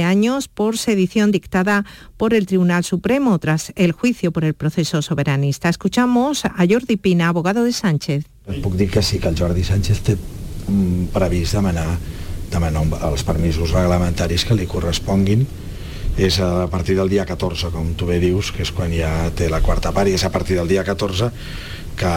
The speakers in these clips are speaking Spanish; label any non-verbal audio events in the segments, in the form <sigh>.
años por sedición dictada por el Tribunal Supremo tras el juicio por el proceso soberanista. Escuchamos a Jordi Pina, abogado de Sánchez. Puc dir que sí, que el Jordi Sánchez té mm, previst demanar, demanar els permisos reglamentaris que li corresponguin és a partir del dia 14, com tu bé dius, que és quan ja té la quarta part, i és a partir del dia 14 que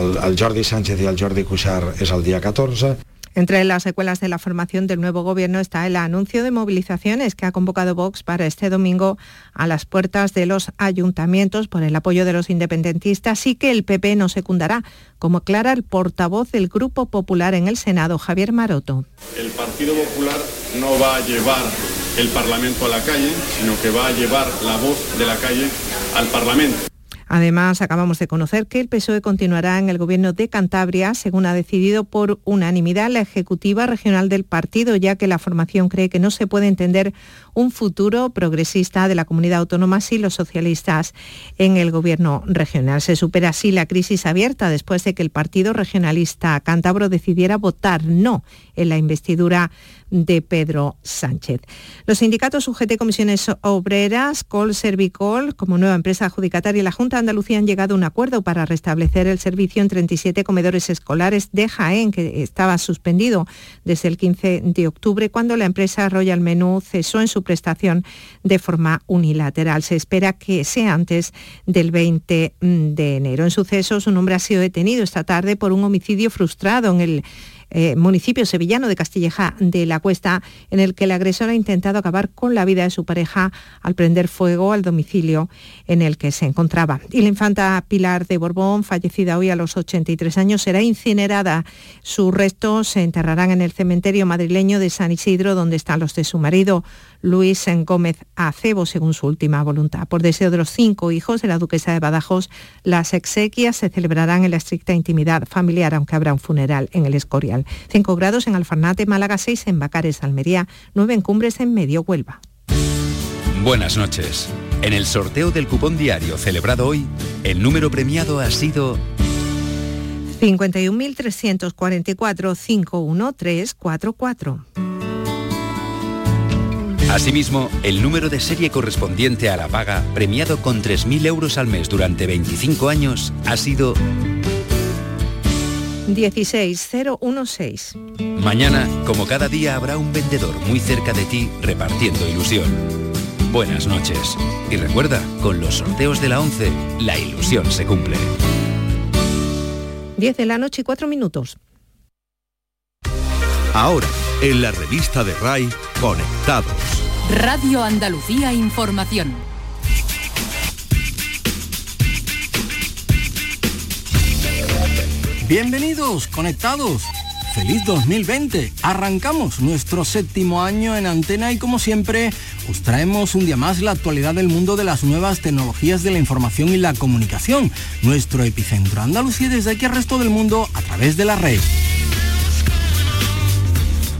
el, el Jordi Sánchez i el Jordi Cuixart és el dia 14, Entre las secuelas de la formación del nuevo gobierno está el anuncio de movilizaciones que ha convocado Vox para este domingo a las puertas de los ayuntamientos por el apoyo de los independentistas y que el PP no secundará, como aclara el portavoz del Grupo Popular en el Senado, Javier Maroto. El Partido Popular no va a llevar el Parlamento a la calle, sino que va a llevar la voz de la calle al Parlamento. Además, acabamos de conocer que el PSOE continuará en el gobierno de Cantabria, según ha decidido por unanimidad la Ejecutiva Regional del partido, ya que la formación cree que no se puede entender un futuro progresista de la comunidad autónoma sin los socialistas en el gobierno regional. Se supera así la crisis abierta después de que el Partido Regionalista Cántabro decidiera votar no en la investidura de Pedro Sánchez. Los sindicatos UGT Comisiones Obreras, Col Servicol, como nueva empresa adjudicataria, y la Junta de Andalucía han llegado a un acuerdo para restablecer el servicio en 37 comedores escolares de Jaén, que estaba suspendido desde el 15 de octubre, cuando la empresa Royal Menú cesó en su prestación de forma unilateral. Se espera que sea antes del 20 de enero. En sucesos, un hombre ha sido detenido esta tarde por un homicidio frustrado en el eh, municipio sevillano de Castilleja de la Cuesta, en el que el agresor ha intentado acabar con la vida de su pareja al prender fuego al domicilio en el que se encontraba. Y la infanta Pilar de Borbón, fallecida hoy a los 83 años, será incinerada. Sus restos se enterrarán en el cementerio madrileño de San Isidro, donde están los de su marido. Luis Gómez Acebo, según su última voluntad. Por deseo de los cinco hijos de la duquesa de Badajoz, las exequias se celebrarán en la estricta intimidad familiar, aunque habrá un funeral en el Escorial. Cinco grados en Alfarnate, Málaga, seis en Bacares, Almería, nueve en Cumbres en Medio Huelva. Buenas noches. En el sorteo del cupón diario celebrado hoy, el número premiado ha sido 51.344 51344. Asimismo, el número de serie correspondiente a la paga, premiado con 3.000 euros al mes durante 25 años, ha sido 16016. Mañana, como cada día, habrá un vendedor muy cerca de ti repartiendo ilusión. Buenas noches. Y recuerda, con los sorteos de la 11, la ilusión se cumple. 10 de la noche y 4 minutos. Ahora, en la revista de RAI, Conectados. Radio Andalucía Información. Bienvenidos, conectados. Feliz 2020. Arrancamos nuestro séptimo año en antena y como siempre os traemos un día más la actualidad del mundo de las nuevas tecnologías de la información y la comunicación. Nuestro epicentro Andalucía desde aquí al resto del mundo a través de la red.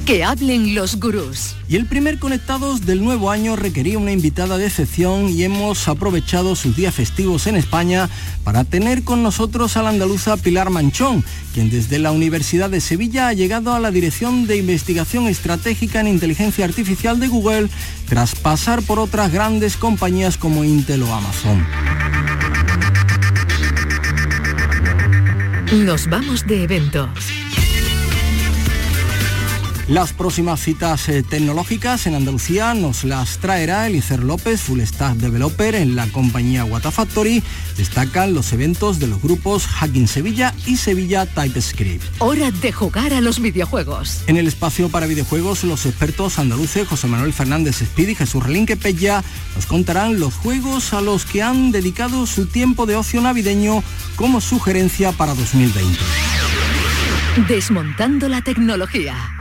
Que hablen los gurús. Y el primer Conectados del nuevo año requería una invitada de excepción y hemos aprovechado sus días festivos en España para tener con nosotros a la andaluza Pilar Manchón, quien desde la Universidad de Sevilla ha llegado a la Dirección de Investigación Estratégica en Inteligencia Artificial de Google tras pasar por otras grandes compañías como Intel o Amazon. Nos vamos de evento. Las próximas citas eh, tecnológicas en Andalucía nos las traerá Elicer López, Full Stack Developer en la compañía Watafactory. Destacan los eventos de los grupos Hacking Sevilla y Sevilla TypeScript. Hora de jugar a los videojuegos. En el espacio para videojuegos, los expertos andaluces José Manuel Fernández Speed y Jesús Relinque Pella nos contarán los juegos a los que han dedicado su tiempo de ocio navideño como sugerencia para 2020. Desmontando la tecnología.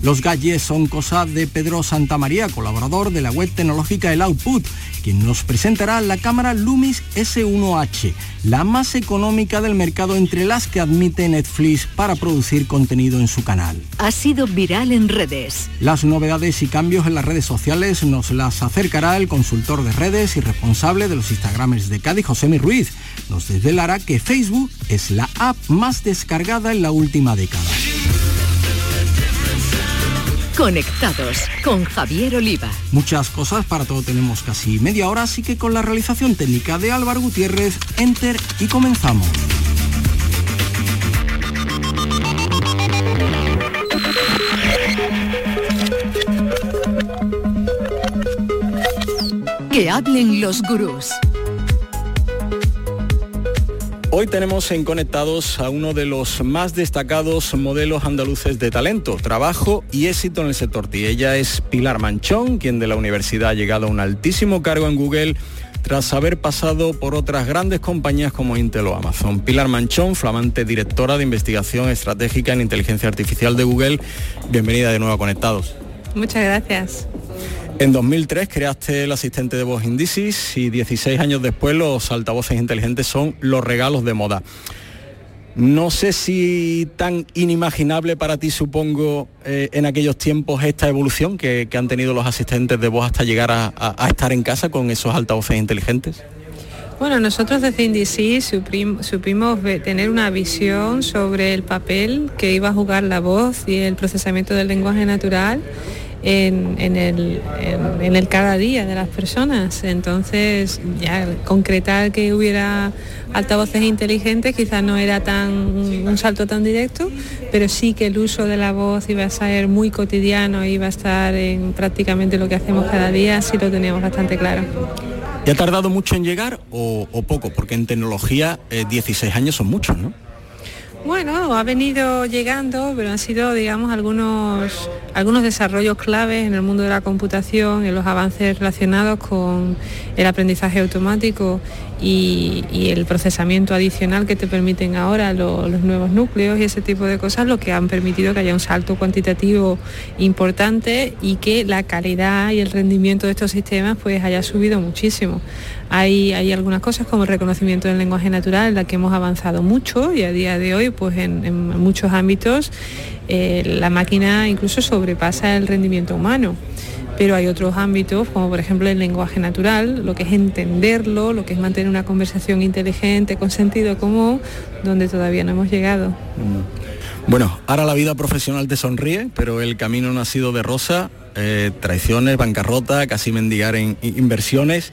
Los galles son cosa de Pedro Santamaría, colaborador de la web tecnológica El Output, quien nos presentará la cámara Lumis S1H, la más económica del mercado entre las que admite Netflix para producir contenido en su canal. Ha sido viral en redes. Las novedades y cambios en las redes sociales nos las acercará el consultor de redes y responsable de los Instagrams de Cádiz, José Ruiz. Nos desvelará que Facebook es la app más descargada en la última década. Conectados con Javier Oliva. Muchas cosas, para todo tenemos casi media hora, así que con la realización técnica de Álvaro Gutiérrez, enter y comenzamos. Que hablen los gurús. Hoy tenemos en Conectados a uno de los más destacados modelos andaluces de talento, trabajo y éxito en el sector TI. Ella es Pilar Manchón, quien de la universidad ha llegado a un altísimo cargo en Google tras haber pasado por otras grandes compañías como Intel o Amazon. Pilar Manchón, flamante directora de investigación estratégica en inteligencia artificial de Google, bienvenida de nuevo a Conectados. Muchas gracias. En 2003 creaste el asistente de voz Indicis y 16 años después los altavoces inteligentes son los regalos de moda. No sé si tan inimaginable para ti supongo eh, en aquellos tiempos esta evolución que, han tenido los asistentes de voz hasta llegar a, estar en casa con esos altavoces inteligentes. Bueno, nosotros desde Indicis supimos tener una visión sobre el papel que iba a jugar la voz y el procesamiento del lenguaje natural en, el, cada día de las personas. Entonces, ya concretar que hubiera altavoces inteligentes quizás no era tan un salto tan directo, pero sí que el uso de la voz iba a ser muy cotidiano, iba a estar en prácticamente lo que hacemos cada día, sí lo teníamos bastante claro. ¿Y ha tardado mucho en llegar o, poco? Porque en tecnología 16 eh, años son muchos, ¿no? Bueno, ha venido llegando, pero han sido, digamos, algunos, algunos desarrollos claves en el mundo de la computación, en los avances relacionados con el aprendizaje automático y, el procesamiento adicional que te permiten ahora los nuevos núcleos y ese tipo de cosas, lo que han permitido que haya un salto cuantitativo importante y que la calidad y el rendimiento de estos sistemas pues haya subido muchísimo. Hay, hay algunas cosas como el reconocimiento del lenguaje natural en la que hemos avanzado mucho y a día de hoy pues en, muchos ámbitos eh, la máquina incluso sobrepasa el rendimiento humano pero hay otros ámbitos, como por ejemplo el lenguaje natural, lo que es entenderlo, lo que es mantener una conversación inteligente, con sentido común, donde todavía no hemos llegado. Mm. Bueno, ahora la vida profesional te sonríe, pero el camino no ha sido de rosa, eh, traiciones, bancarrota, casi mendigar en inversiones.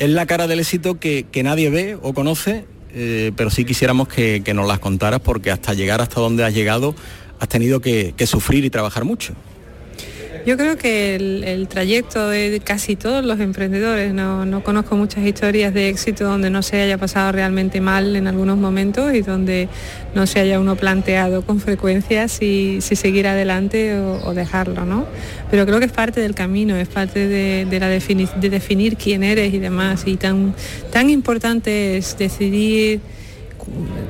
Es la cara del éxito que, nadie ve o conoce, eh, pero sí quisiéramos que, nos las contaras porque hasta llegar hasta donde has llegado has tenido que sufrir y trabajar mucho. Yo creo que el, trayecto de casi todos los emprendedores, no, conozco muchas historias de éxito donde no se haya pasado realmente mal en algunos momentos y donde no se haya uno planteado con frecuencia si, seguir adelante o, dejarlo, ¿no? Pero creo que es parte del camino, es parte de, la de definir quién eres y demás. Y tan, tan importante es decidir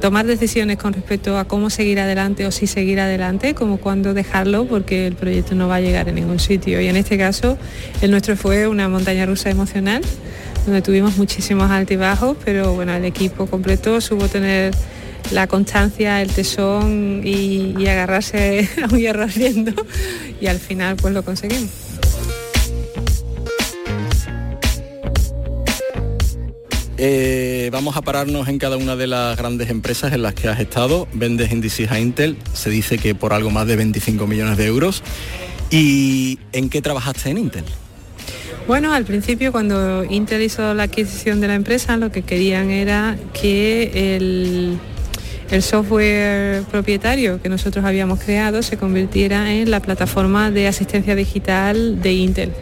tomar decisiones con respecto a cómo seguir adelante o si seguir adelante, como cuando dejarlo, porque el proyecto no va a llegar a ningún sitio. Y en este caso, el nuestro fue una montaña rusa emocional, donde tuvimos muchísimos altibajos, pero bueno, el equipo completo supo tener la constancia, el tesón y, y agarrarse <laughs> a un hierro ardiendo y al final pues lo conseguimos. Eh, vamos a pararnos en cada una de las grandes empresas en las que has estado. Vendes índices a Intel, se dice que por algo más de 25 millones de euros. ¿Y en qué trabajaste en Intel? Bueno, al principio cuando Intel hizo la adquisición de la empresa, lo que querían era que el, el software propietario que nosotros habíamos creado se convirtiera en la plataforma de asistencia digital de Intel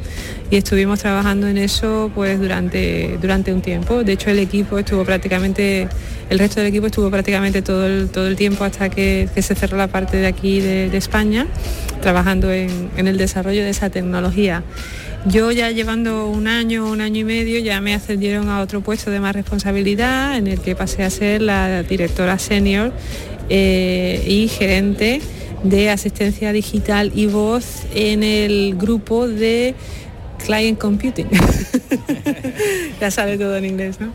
y estuvimos trabajando en eso pues durante, durante un tiempo. De hecho el equipo estuvo prácticamente, el resto del equipo estuvo prácticamente todo el, todo el tiempo hasta que, se cerró la parte de aquí de, España, trabajando en, el desarrollo de esa tecnología. Yo ya llevando un año, un año y medio, ya me ascendieron a otro puesto de más responsabilidad en el que pasé a ser la directora senior eh, y gerente de asistencia digital y voz en el grupo de Client Computing. <laughs> ya sale todo en inglés, ¿no?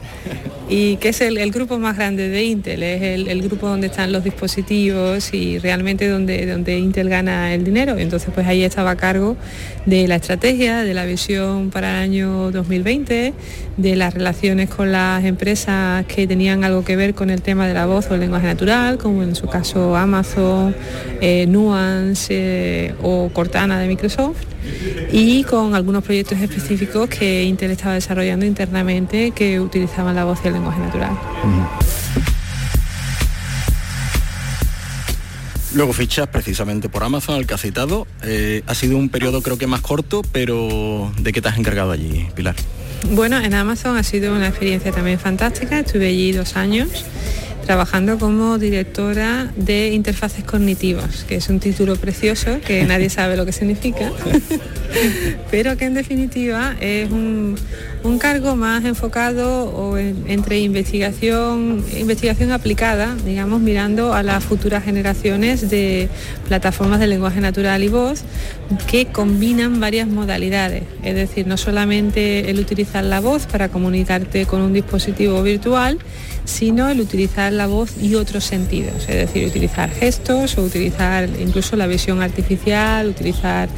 Y que es el, grupo más grande de Intel, es el, grupo donde están los dispositivos y realmente donde, donde Intel gana el dinero. Entonces pues ahí estaba a cargo de la estrategia, de la visión para el año 2020, de las relaciones con las empresas que tenían algo que ver con el tema de la voz o el lenguaje natural, como en su caso Amazon, eh, Nuance eh, o Cortana de Microsoft y con algunos proyectos específicos que Intel estaba desarrollando internamente que utilizaban la voz y lenguaje natural. Luego fichas precisamente por Amazon, el que ha citado. Eh, ha sido un periodo creo que más corto, pero ¿de qué te has encargado allí, Pilar? Bueno, en Amazon ha sido una experiencia también fantástica. Estuve allí dos años trabajando como directora de interfaces cognitivas, que es un título precioso que <laughs> nadie sabe lo que significa, <laughs> pero que en definitiva es un, cargo más enfocado o entre investigación, investigación aplicada, digamos, mirando a las futuras generaciones de plataformas de lenguaje natural y voz que combinan varias modalidades, es decir, no solamente el utilizar la voz para comunicarte con un dispositivo virtual, sino el utilizar la voz y otros sentidos, es decir, utilizar gestos o utilizar incluso la visión artificial, utilizar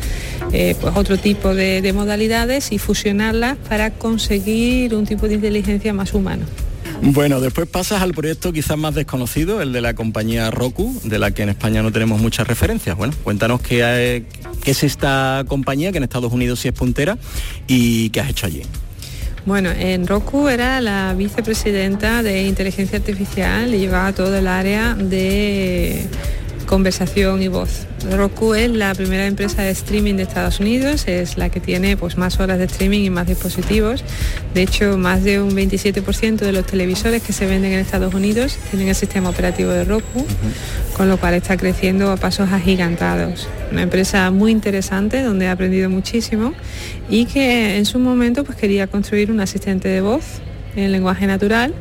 eh, pues otro tipo de, de modalidades y fusionarlas para conseguir un tipo de inteligencia más humano. Bueno, después pasas al proyecto quizás más desconocido, el de la compañía Roku, de la que en España no tenemos muchas referencias. Bueno, cuéntanos qué, qué es esta compañía, que en Estados Unidos sí es puntera, y qué has hecho allí. Bueno, en Roku era la vicepresidenta de inteligencia artificial y llevaba todo el área de conversación y voz. Roku es la primera empresa de streaming de Estados Unidos, es la que tiene pues, más horas de streaming y más dispositivos. De hecho, más de un 27% de los televisores que se venden en Estados Unidos tienen el sistema operativo de Roku, con lo cual está creciendo a pasos agigantados. Una empresa muy interesante donde he aprendido muchísimo y que en su momento pues, quería construir un asistente de voz en lenguaje natural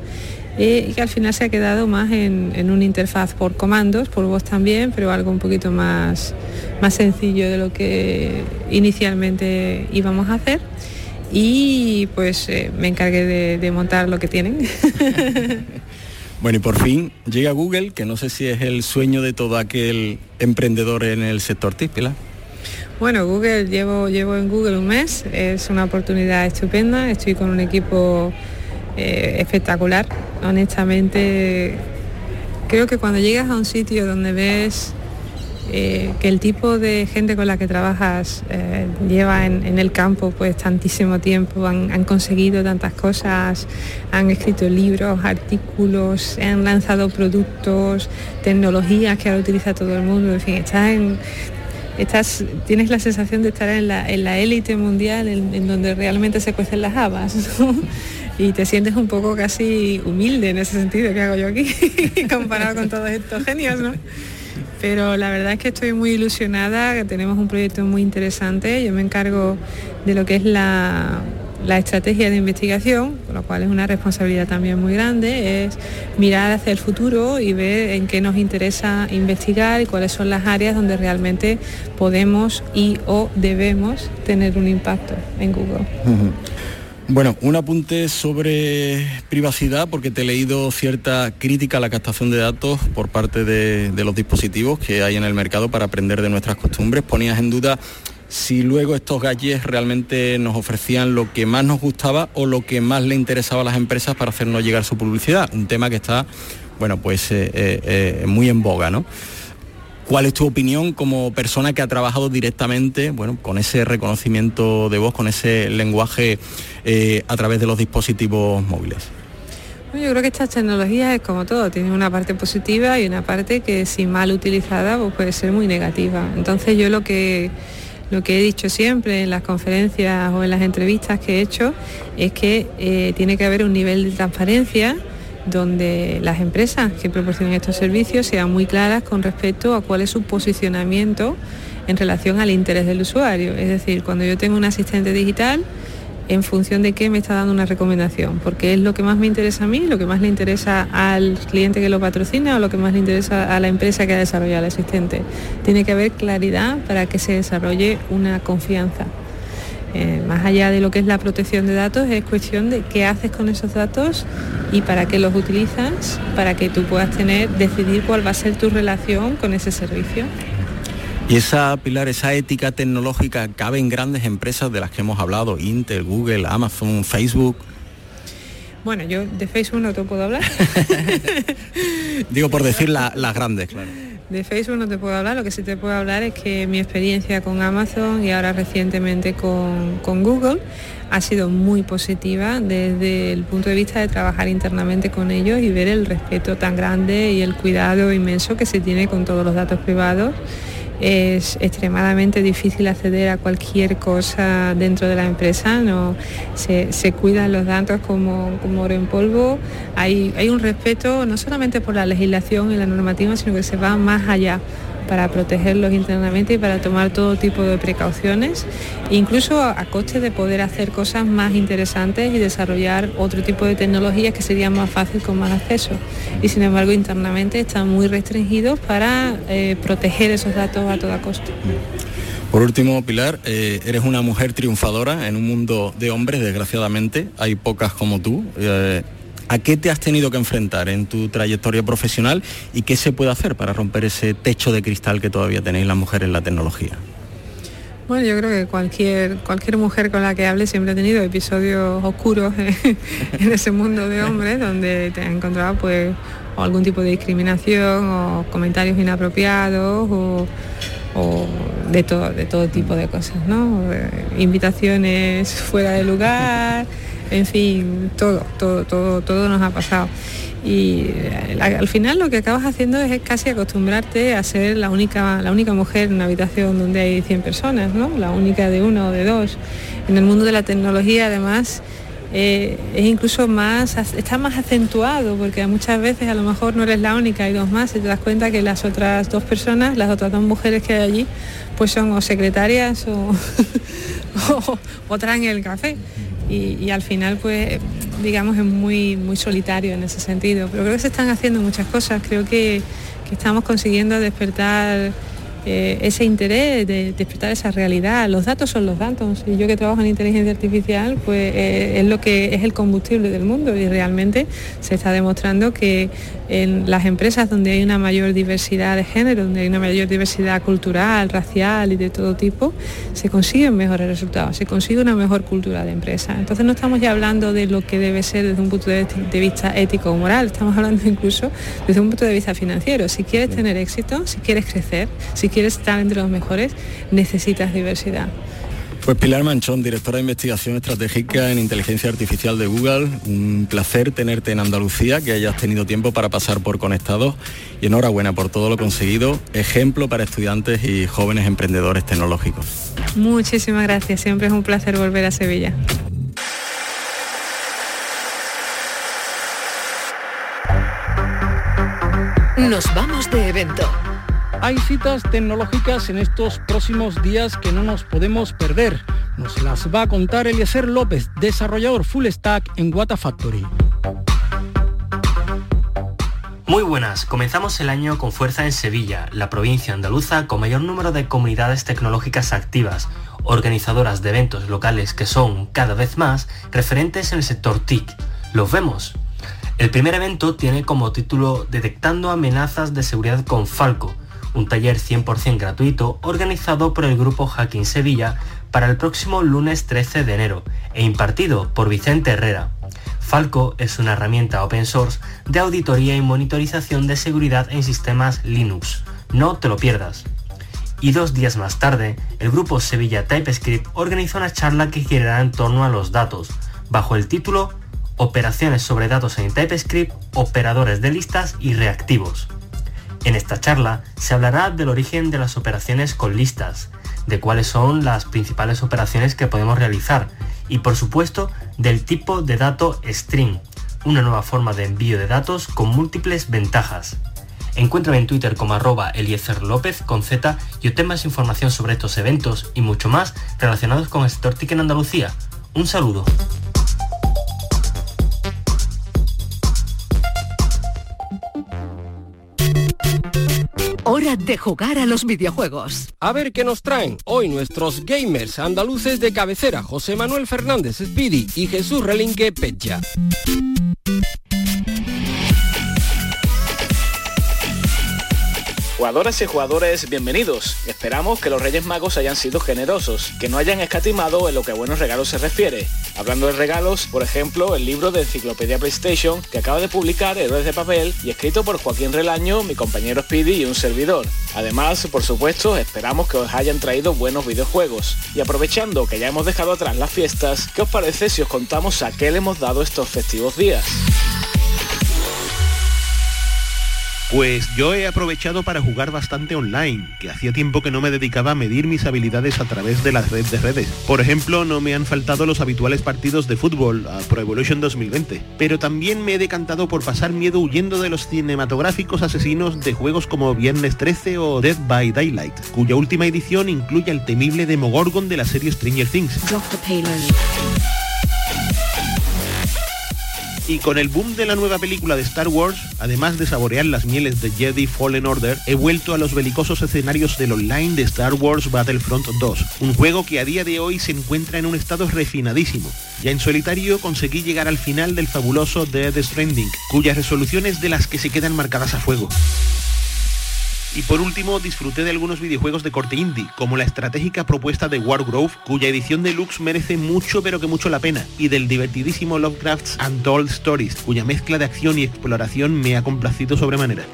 y que al final se ha quedado más en, una interfaz por comandos, por voz también, pero algo un poquito más, más sencillo de lo que inicialmente íbamos a hacer. Y pues eh, me encargué de, montar lo que tienen. <laughs> Bueno, y por fin llega Google, que no sé si es el sueño de todo aquel emprendedor en el sector típila. Bueno, Google, llevo, llevo en Google un mes, es una oportunidad estupenda, estoy con un equipo eh, espectacular. Honestamente, creo que cuando llegas a un sitio donde ves eh, que el tipo de gente con la que trabajas eh, lleva en, el campo pues tantísimo tiempo, han, conseguido tantas cosas, han escrito libros, artículos, han lanzado productos, tecnologías que ahora utiliza todo el mundo, en fin, estás en, tienes la sensación de estar en la élite mundial en, donde realmente se cuecen las habas y te sientes un poco casi humilde en ese sentido que hago yo aquí <laughs> comparado con todos estos genios, ¿no? Pero la verdad es que estoy muy ilusionada, que tenemos un proyecto muy interesante, yo me encargo de lo que es la, la estrategia de investigación, con lo cual es una responsabilidad también muy grande, es mirar hacia el futuro y ver en qué nos interesa investigar y cuáles son las áreas donde realmente podemos y o debemos tener un impacto en Google. Bueno, un apunte sobre privacidad, porque te he leído cierta crítica a la captación de datos por parte de, los dispositivos que hay en el mercado para aprender de nuestras costumbres. Ponías en duda si luego estos galles realmente nos ofrecían lo que más nos gustaba o lo que más le interesaba a las empresas para hacernos llegar su publicidad. Un tema que está, bueno, pues eh, eh, eh, muy en boga, ¿no? ¿Cuál es tu opinión como persona que ha trabajado directamente bueno, con ese reconocimiento de voz, con ese lenguaje eh, a través de los dispositivos móviles? Yo creo que estas tecnologías es como todo, tienen una parte positiva y una parte que si mal utilizada pues puede ser muy negativa. Entonces yo lo que lo que he dicho siempre en las conferencias o en las entrevistas que he hecho es que eh, tiene que haber un nivel de transparencia donde las empresas que proporcionan estos servicios sean muy claras con respecto a cuál es su posicionamiento en relación al interés del usuario. Es decir, cuando yo tengo un asistente digital, en función de qué me está dando una recomendación, porque es lo que más me interesa a mí, lo que más le interesa al cliente que lo patrocina o lo que más le interesa a la empresa que ha desarrollado el asistente. Tiene que haber claridad para que se desarrolle una confianza. Eh, más allá de lo que es la protección de datos, es cuestión de qué haces con esos datos y para qué los utilizas, para que tú puedas tener, decidir cuál va a ser tu relación con ese servicio. Y esa, Pilar, esa ética tecnológica cabe en grandes empresas de las que hemos hablado, Intel, Google, Amazon, Facebook. Bueno, yo de Facebook no te puedo hablar. <laughs> Digo por decir las grandes, claro. De Facebook no te puedo hablar, lo que sí te puedo hablar es que mi experiencia con Amazon y ahora recientemente con, con Google ha sido muy positiva desde el punto de vista de trabajar internamente con ellos y ver el respeto tan grande y el cuidado inmenso que se tiene con todos los datos privados es extremadamente difícil acceder a cualquier cosa dentro de la empresa, no, se, cuidan los datos como, como, oro en polvo, hay, hay un respeto no solamente por la legislación y la normativa, sino que se va más allá para protegerlos internamente y para tomar todo tipo de precauciones, incluso a coste de poder hacer cosas más interesantes y desarrollar otro tipo de tecnologías que serían más fácil con más acceso. Y sin embargo internamente están muy restringidos para eh, proteger esos datos a toda costa. Por último, Pilar, eh, eres una mujer triunfadora en un mundo de hombres, desgraciadamente. Hay pocas como tú. Eh, ¿A qué te has tenido que enfrentar en tu trayectoria profesional y qué se puede hacer para romper ese techo de cristal que todavía tenéis las mujeres en la tecnología? Bueno, yo creo que cualquier, cualquier mujer con la que hable siempre ha tenido episodios oscuros <laughs> en ese mundo de hombres donde te ha encontrado pues algún tipo de discriminación o comentarios inapropiados o, de, todo, de todo tipo de cosas, ¿no? Eh, invitaciones fuera de lugar en fin, todo, todo, todo, todo nos ha pasado. Y eh, al final lo que acabas haciendo es casi acostumbrarte a ser la única, la única mujer en una habitación donde hay 100 personas, ¿no? La única de uno o de dos. En el mundo de la tecnología además eh, es incluso más, está más acentuado porque muchas veces a lo mejor no eres la única, hay dos más y te das cuenta que las otras dos personas, las otras dos mujeres que hay allí, pues son o secretarias o, <laughs> o traen el café y, al final pues digamos es muy, muy solitario en ese sentido. Pero creo que se están haciendo muchas cosas, creo que, que estamos consiguiendo despertar ese interés de, despertar esa realidad. Los datos son los datos y yo que trabajo en inteligencia artificial, pues eh, es lo que es el combustible del mundo y realmente se está demostrando que en las empresas donde hay una mayor diversidad de género, donde hay una mayor diversidad cultural, racial y de todo tipo, se consiguen mejores resultados, se consigue una mejor cultura de empresa. Entonces no estamos ya hablando de lo que debe ser desde un punto de vista ético o moral, estamos hablando incluso desde un punto de vista financiero. Si quieres tener éxito, si quieres crecer, si quieres estar entre los mejores, necesitas diversidad. Pues Pilar Manchón, directora de investigación estratégica en inteligencia artificial de Google, un placer tenerte en Andalucía, que hayas tenido tiempo para pasar por Conectados y enhorabuena por todo lo conseguido, ejemplo para estudiantes y jóvenes emprendedores tecnológicos. Muchísimas gracias, siempre es un placer volver a Sevilla. Nos vamos de evento. Hay citas tecnológicas en estos próximos días que no nos podemos perder. Nos las va a contar Eliezer López, desarrollador full stack en Wata Factory. Muy buenas, comenzamos el año con fuerza en Sevilla, la provincia andaluza con mayor número de comunidades tecnológicas activas, organizadoras de eventos locales que son, cada vez más, referentes en el sector TIC. ¿Los vemos? El primer evento tiene como título Detectando amenazas de seguridad con Falco, un taller 100% gratuito organizado por el grupo Hacking Sevilla para el próximo lunes 13 de enero e impartido por Vicente Herrera. Falco es una herramienta open source de auditoría y monitorización de seguridad en sistemas Linux. No te lo pierdas. Y dos días más tarde, el grupo Sevilla TypeScript organizó una charla que girará en torno a los datos, bajo el título Operaciones sobre datos en TypeScript, operadores de listas y reactivos. En esta charla se hablará del origen de las operaciones con listas, de cuáles son las principales operaciones que podemos realizar y por supuesto del tipo de dato string, una nueva forma de envío de datos con múltiples ventajas. Encuéntrame en Twitter como arroba Eliezer López con Z y obtén más información sobre estos eventos y mucho más relacionados con el sector TIC en Andalucía. Un saludo. De jugar a los videojuegos. A ver qué nos traen hoy nuestros gamers andaluces de cabecera, José Manuel Fernández Speedy y Jesús Relinque Pecha. Jugadoras y jugadores, bienvenidos. Esperamos que los Reyes Magos hayan sido generosos, que no hayan escatimado en lo que a buenos regalos se refiere. Hablando de regalos, por ejemplo, el libro de Enciclopedia PlayStation que acaba de publicar Héroes de Papel y escrito por Joaquín Relaño, mi compañero Speedy y un servidor. Además, por supuesto, esperamos que os hayan traído buenos videojuegos. Y aprovechando que ya hemos dejado atrás las fiestas, ¿qué os parece si os contamos a qué le hemos dado estos festivos días? Pues yo he aprovechado para jugar bastante online, que hacía tiempo que no me dedicaba a medir mis habilidades a través de las redes de redes. Por ejemplo, no me han faltado los habituales partidos de fútbol a Pro Evolution 2020, pero también me he decantado por pasar miedo huyendo de los cinematográficos asesinos de juegos como Viernes 13 o Dead by Daylight, cuya última edición incluye al temible Demogorgon de la serie Stranger Things. Y con el boom de la nueva película de Star Wars, además de saborear las mieles de Jedi Fallen Order, he vuelto a los belicosos escenarios del online de Star Wars Battlefront 2, un juego que a día de hoy se encuentra en un estado refinadísimo. Ya en solitario conseguí llegar al final del fabuloso Dead Stranding, cuyas resoluciones de las que se quedan marcadas a fuego. Y por último, disfruté de algunos videojuegos de corte indie, como la estratégica propuesta de Wargrove, cuya edición deluxe merece mucho pero que mucho la pena, y del divertidísimo Lovecraft's Untold Stories, cuya mezcla de acción y exploración me ha complacido sobremanera.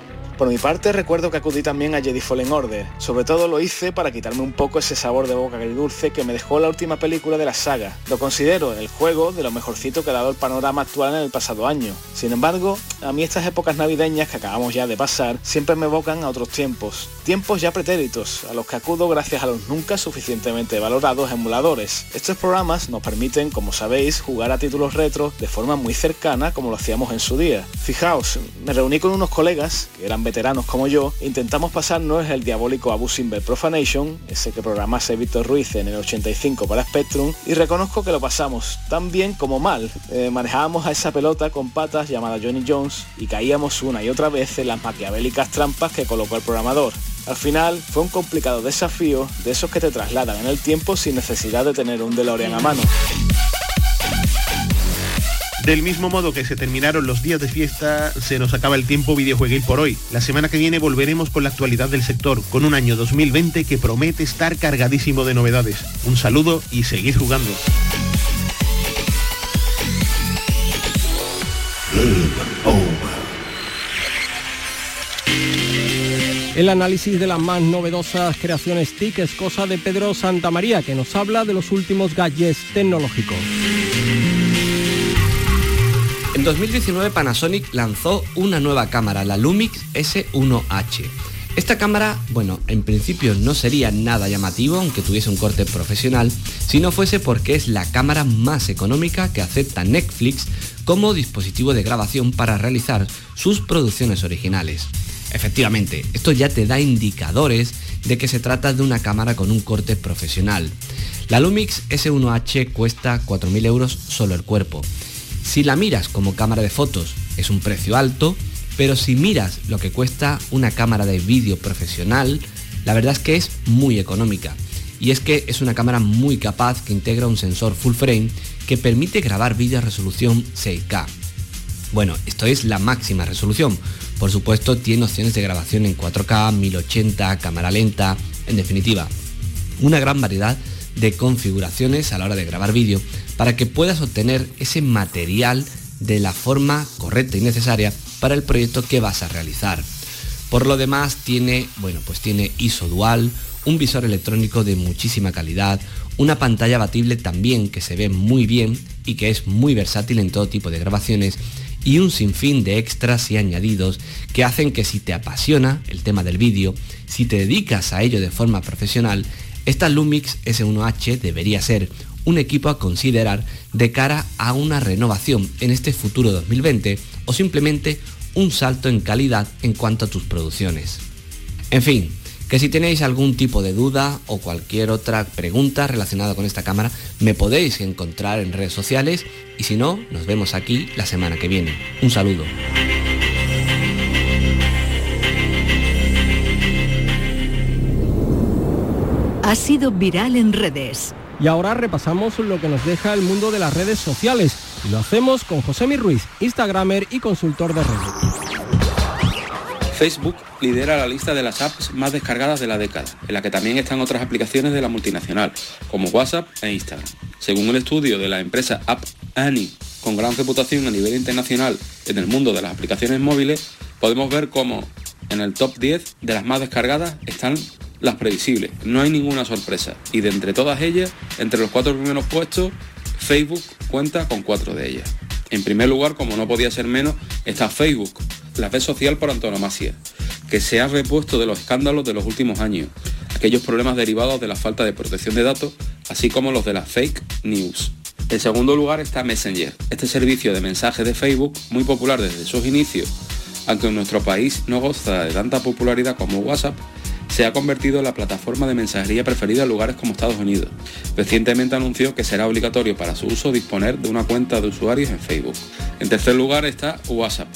Por mi parte recuerdo que acudí también a Jedi Fallen Order. Sobre todo lo hice para quitarme un poco ese sabor de boca agridulce que me dejó la última película de la saga. Lo considero el juego de lo mejorcito que ha dado el panorama actual en el pasado año. Sin embargo, a mí estas épocas navideñas que acabamos ya de pasar siempre me evocan a otros tiempos. Tiempos ya pretéritos, a los que acudo gracias a los nunca suficientemente valorados emuladores. Estos programas nos permiten, como sabéis, jugar a títulos retro de forma muy cercana como lo hacíamos en su día. Fijaos, me reuní con unos colegas que eran veteranos como yo, intentamos pasarnos el diabólico Abusing by Profanation, ese que programase Víctor Ruiz en el 85 para Spectrum, y reconozco que lo pasamos tan bien como mal. Eh, manejábamos a esa pelota con patas llamada Johnny Jones y caíamos una y otra vez en las maquiavélicas trampas que colocó el programador. Al final fue un complicado desafío de esos que te trasladan en el tiempo sin necesidad de tener un DeLorean a mano. Del mismo modo que se terminaron los días de fiesta, se nos acaba el tiempo videojueguil por hoy. La semana que viene volveremos con la actualidad del sector, con un año 2020 que promete estar cargadísimo de novedades. Un saludo y seguid jugando. El análisis de las más novedosas creaciones TIC es cosa de Pedro Santamaría, que nos habla de los últimos gadgets tecnológicos. En 2019 Panasonic lanzó una nueva cámara, la Lumix S1H. Esta cámara, bueno, en principio no sería nada llamativo aunque tuviese un corte profesional, si no fuese porque es la cámara más económica que acepta Netflix como dispositivo de grabación para realizar sus producciones originales. Efectivamente, esto ya te da indicadores de que se trata de una cámara con un corte profesional. La Lumix S1H cuesta 4.000 euros solo el cuerpo si la miras como cámara de fotos es un precio alto, pero si miras lo que cuesta una cámara de vídeo profesional, la verdad es que es muy económica. Y es que es una cámara muy capaz que integra un sensor full frame que permite grabar vídeo a resolución 6K. Bueno, esto es la máxima resolución. Por supuesto tiene opciones de grabación en 4K, 1080, cámara lenta, en definitiva, una gran variedad de configuraciones a la hora de grabar vídeo para que puedas obtener ese material de la forma correcta y necesaria para el proyecto que vas a realizar. Por lo demás tiene, bueno, pues tiene ISO dual, un visor electrónico de muchísima calidad, una pantalla abatible también que se ve muy bien y que es muy versátil en todo tipo de grabaciones y un sinfín de extras y añadidos que hacen que si te apasiona el tema del vídeo, si te dedicas a ello de forma profesional, esta Lumix S1H debería ser un equipo a considerar de cara a una renovación en este futuro 2020 o simplemente un salto en calidad en cuanto a tus producciones. En fin, que si tenéis algún tipo de duda o cualquier otra pregunta relacionada con esta cámara, me podéis encontrar en redes sociales y si no, nos vemos aquí la semana que viene. Un saludo. Ha sido viral en redes. Y ahora repasamos lo que nos deja el mundo de las redes sociales. Y lo hacemos con José Mi Ruiz, Instagramer y consultor de redes. Facebook lidera la lista de las apps más descargadas de la década, en la que también están otras aplicaciones de la multinacional, como WhatsApp e Instagram. Según el estudio de la empresa App Annie, con gran reputación a nivel internacional en el mundo de las aplicaciones móviles, podemos ver cómo en el top 10 de las más descargadas están las previsibles. No hay ninguna sorpresa. Y de entre todas ellas, entre los cuatro primeros puestos, Facebook cuenta con cuatro de ellas. En primer lugar, como no podía ser menos, está Facebook, la red social por antonomasia, que se ha repuesto de los escándalos de los últimos años, aquellos problemas derivados de la falta de protección de datos, así como los de las fake news. En segundo lugar está Messenger, este servicio de mensajes de Facebook muy popular desde sus inicios, aunque en nuestro país no goza de tanta popularidad como WhatsApp, se ha convertido en la plataforma de mensajería preferida en lugares como Estados Unidos. Recientemente anunció que será obligatorio para su uso disponer de una cuenta de usuarios en Facebook. En tercer lugar está WhatsApp,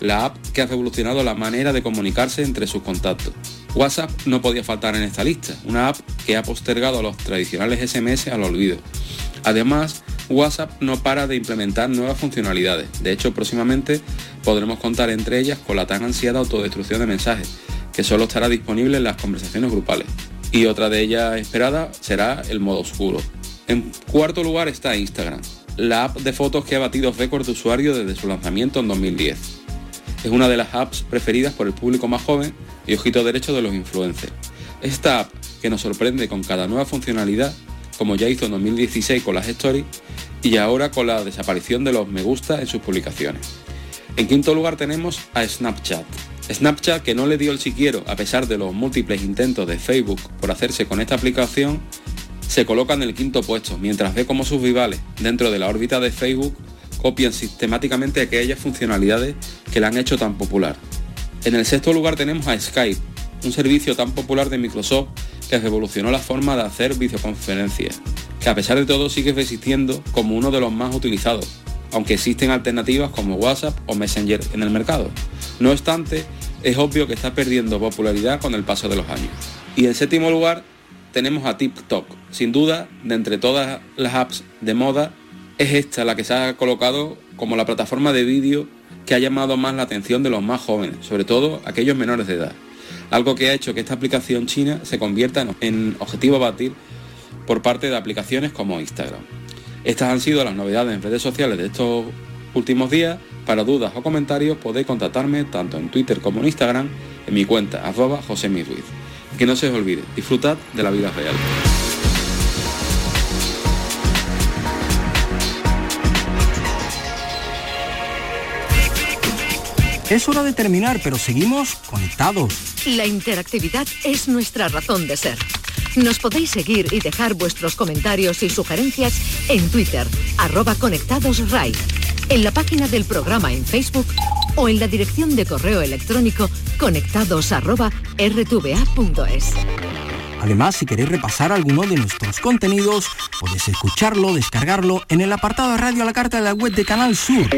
la app que ha revolucionado la manera de comunicarse entre sus contactos. WhatsApp no podía faltar en esta lista, una app que ha postergado a los tradicionales SMS al olvido. Además, WhatsApp no para de implementar nuevas funcionalidades. De hecho, próximamente podremos contar entre ellas con la tan ansiada autodestrucción de mensajes, solo estará disponible en las conversaciones grupales. Y otra de ellas esperada será el modo oscuro. En cuarto lugar está Instagram, la app de fotos que ha batido récord de usuarios desde su lanzamiento en 2010. Es una de las apps preferidas por el público más joven y ojito derecho de los influencers. Esta app que nos sorprende con cada nueva funcionalidad, como ya hizo en 2016 con las stories y ahora con la desaparición de los me gusta en sus publicaciones. En quinto lugar tenemos a Snapchat, Snapchat, que no le dio el siquiera a pesar de los múltiples intentos de Facebook por hacerse con esta aplicación, se coloca en el quinto puesto, mientras ve cómo sus rivales dentro de la órbita de Facebook copian sistemáticamente aquellas funcionalidades que la han hecho tan popular. En el sexto lugar tenemos a Skype, un servicio tan popular de Microsoft que revolucionó la forma de hacer videoconferencias, que a pesar de todo sigue resistiendo como uno de los más utilizados, aunque existen alternativas como WhatsApp o Messenger en el mercado. No obstante, es obvio que está perdiendo popularidad con el paso de los años. Y en séptimo lugar tenemos a TikTok. Sin duda, de entre todas las apps de moda, es esta la que se ha colocado como la plataforma de vídeo que ha llamado más la atención de los más jóvenes, sobre todo aquellos menores de edad. Algo que ha hecho que esta aplicación china se convierta en objetivo a batir por parte de aplicaciones como Instagram. Estas han sido las novedades en redes sociales de estos últimos días. Para dudas o comentarios podéis contactarme tanto en Twitter como en Instagram en mi cuenta arroba José Ruiz. que no se os olvide, disfrutad de la vida real. Es hora de terminar, pero seguimos conectados. La interactividad es nuestra razón de ser. Nos podéis seguir y dejar vuestros comentarios y sugerencias en Twitter, arroba conectadosRai, en la página del programa en Facebook o en la dirección de correo electrónico conectados arroba. Además, si queréis repasar alguno de nuestros contenidos, podéis escucharlo, descargarlo en el apartado de radio a la carta de la web de Canal Sur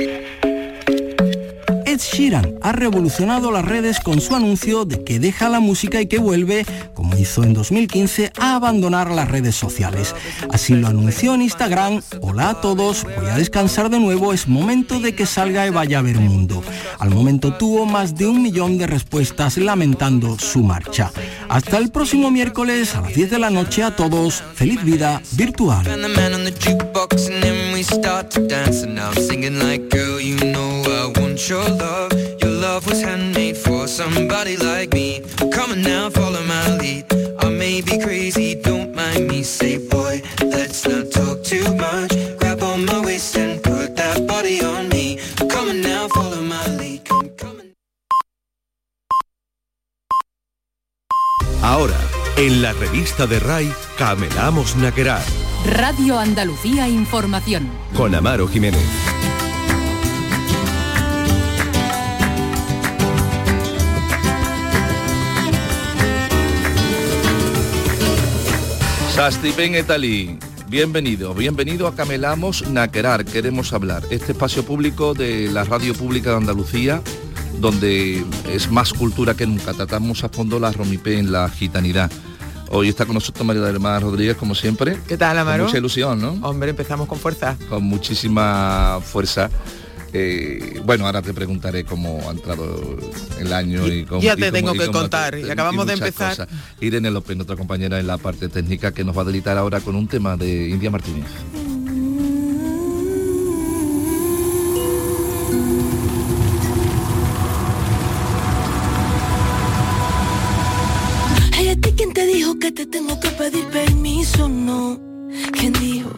Ed Sheeran ha revolucionado las redes con su anuncio de que deja la música y que vuelve, como hizo en 2015, a abandonar las redes sociales. Así lo anunció en Instagram, hola a todos, voy a descansar de nuevo, es momento de que salga y vaya a ver mundo. Al momento tuvo más de un millón de respuestas lamentando su marcha. Hasta el próximo miércoles a las 10 de la noche a todos, feliz vida virtual. Your love was handmade for somebody like me. Come on now, follow my lead. I may be crazy, don't mind me. Say, boy, let's not talk too much. Grab on my waist and put that body on me. Come on now, follow my lead. Come, come on. Ahora, en la revista de RAI, Camelamos Naquerar. Radio Andalucía Información. Con Amaro Jiménez. Sastipen Etali, bienvenido, bienvenido a Camelamos Naquerar, queremos hablar, este espacio público de la Radio Pública de Andalucía, donde es más cultura que nunca, tratamos a fondo la romipé en la gitanidad. Hoy está con nosotros María del Mar Rodríguez, como siempre. ¿Qué tal, Amaro? Con mucha ilusión, ¿no? Hombre, empezamos con fuerza. Con muchísima fuerza. Eh, bueno, ahora te preguntaré cómo ha entrado el año y cómo... Ya te y cómo- tengo y que cómo- contar, y acabamos de empezar. cosas. Irene López, nuestra compañera en la parte técnica, que nos va a delitar ahora con un tema de India Martínez. Hay a ti quien te dijo que te tengo que pedir permiso, no. ¿Quién dijo